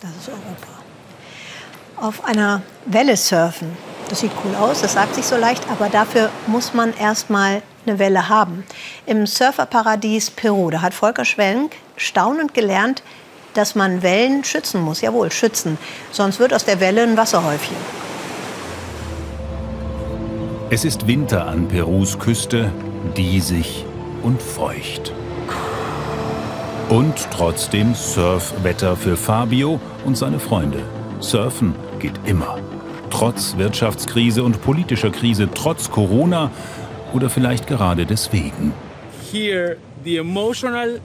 Das ist Europa. Auf einer Welle surfen, das sieht cool aus, das sagt sich so leicht, aber dafür muss man erst mal eine Welle haben. Im Surferparadies Peru, da hat Volker Schwenk staunend gelernt, dass man Wellen schützen muss. Jawohl, schützen. Sonst wird aus der Welle ein Wasserhäufchen. Es ist Winter an Perus Küste, diesig und feucht. Und trotzdem Surfwetter für Fabio und seine Freunde. Surfen geht immer. Trotz Wirtschaftskrise und politischer Krise, trotz Corona oder vielleicht gerade deswegen. Here, the emotional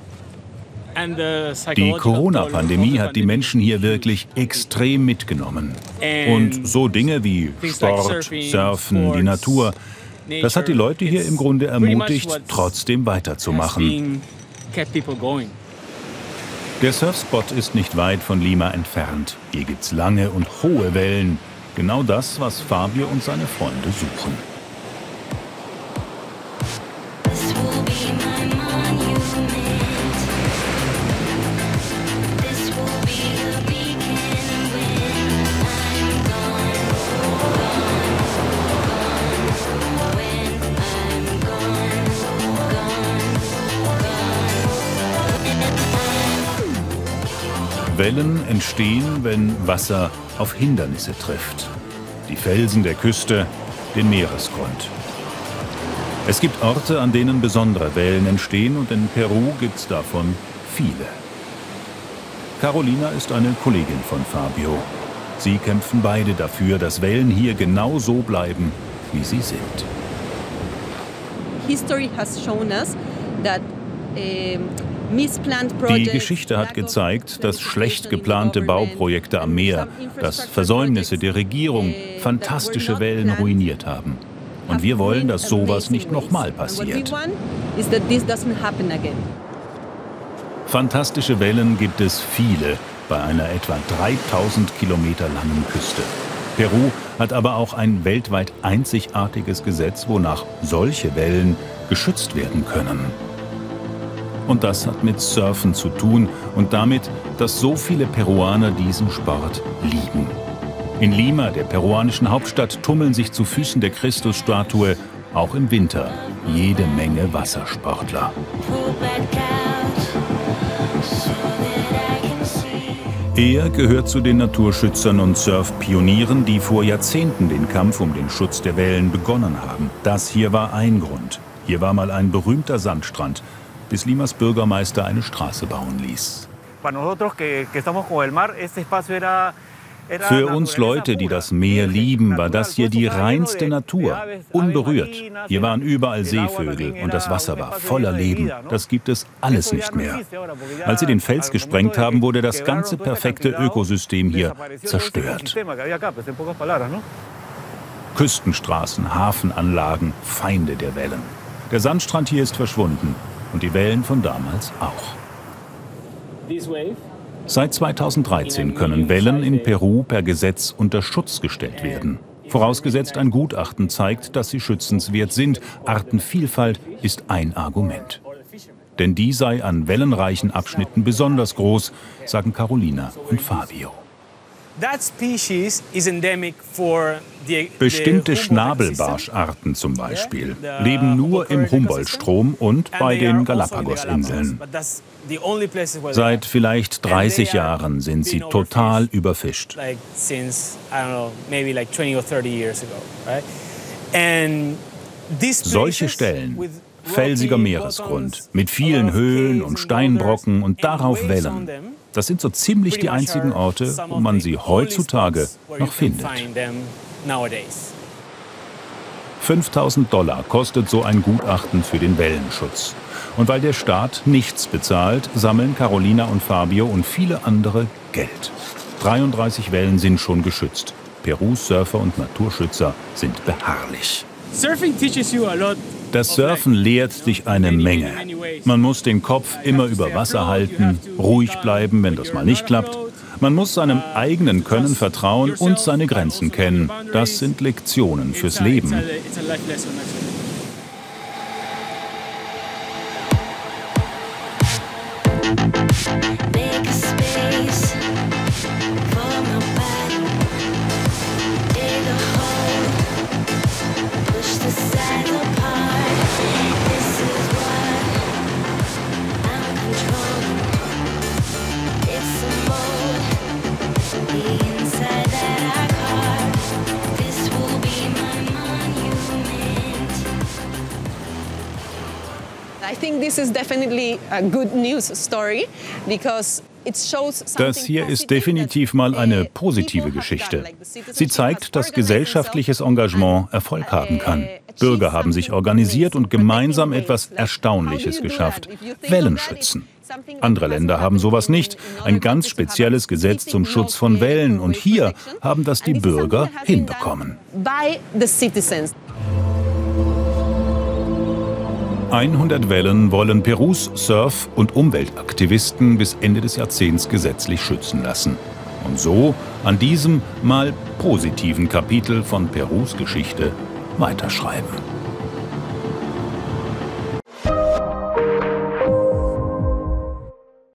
die Corona-Pandemie hat die Menschen hier wirklich extrem mitgenommen. Und so Dinge wie Sport, Surfen, die Natur, das hat die Leute hier im Grunde ermutigt, trotzdem weiterzumachen. Der Surfspot ist nicht weit von Lima entfernt. Hier gibt's lange und hohe Wellen. Genau das, was Fabio und seine Freunde suchen. Wellen entstehen, wenn Wasser auf Hindernisse trifft. Die Felsen der Küste, den Meeresgrund. Es gibt Orte, an denen besondere Wellen entstehen und in Peru gibt es davon viele. Carolina ist eine Kollegin von Fabio. Sie kämpfen beide dafür, dass Wellen hier genau so bleiben, wie sie sind. History has shown us that uh, die Geschichte hat gezeigt, dass schlecht geplante Bauprojekte am Meer, dass Versäumnisse der Regierung fantastische Wellen ruiniert haben. Und wir wollen, dass sowas nicht nochmal passiert. Fantastische Wellen gibt es viele bei einer etwa 3000 Kilometer langen Küste. Peru hat aber auch ein weltweit einzigartiges Gesetz, wonach solche Wellen geschützt werden können. Und das hat mit Surfen zu tun und damit, dass so viele Peruaner diesen Sport lieben. In Lima, der peruanischen Hauptstadt, tummeln sich zu Füßen der Christusstatue auch im Winter jede Menge Wassersportler. Er gehört zu den Naturschützern und Surfpionieren, die vor Jahrzehnten den Kampf um den Schutz der Wellen begonnen haben. Das hier war ein Grund. Hier war mal ein berühmter Sandstrand, bis Limas Bürgermeister eine Straße bauen ließ. Für uns Leute, die das Meer lieben, war das hier die reinste Natur, unberührt. Hier waren überall Seevögel und das Wasser war voller Leben. Das gibt es alles nicht mehr. Als sie den Fels gesprengt haben, wurde das ganze perfekte Ökosystem hier zerstört. Küstenstraßen, Hafenanlagen, Feinde der Wellen. Der Sandstrand hier ist verschwunden und die Wellen von damals auch. Seit 2013 können Wellen in Peru per Gesetz unter Schutz gestellt werden. Vorausgesetzt ein Gutachten zeigt, dass sie schützenswert sind. Artenvielfalt ist ein Argument. Denn die sei an wellenreichen Abschnitten besonders groß, sagen Carolina und Fabio. Bestimmte Schnabelbarscharten zum Beispiel leben nur im Humboldt-Strom und bei den Galapagos-Inseln. Seit vielleicht 30 Jahren sind sie total überfischt. Solche Stellen, felsiger Meeresgrund mit vielen Höhlen und Steinbrocken und darauf Wellen, das sind so ziemlich die einzigen Orte, wo man sie heutzutage noch findet. 5000 Dollar kostet so ein Gutachten für den Wellenschutz. Und weil der Staat nichts bezahlt, sammeln Carolina und Fabio und viele andere Geld. 33 Wellen sind schon geschützt. Perus Surfer und Naturschützer sind beharrlich. Surfing teaches you a lot das Surfen lehrt dich eine Menge. Man muss den Kopf immer über Wasser halten, ruhig bleiben, wenn das mal nicht klappt. Man muss seinem eigenen Können vertrauen und seine Grenzen kennen. Das sind Lektionen fürs Leben. Definitely a good das hier ist definitiv mal eine positive Geschichte. Sie zeigt, dass gesellschaftliches Engagement Erfolg haben kann. Bürger haben sich organisiert und gemeinsam etwas Erstaunliches geschafft. Wellen schützen. Andere Länder haben sowas nicht. Ein ganz spezielles Gesetz zum Schutz von Wellen. Und hier haben das die Bürger hinbekommen. 100 Wellen wollen Perus Surf- und Umweltaktivisten bis Ende des Jahrzehnts gesetzlich schützen lassen. Und so an diesem mal positiven Kapitel von Perus Geschichte weiterschreiben.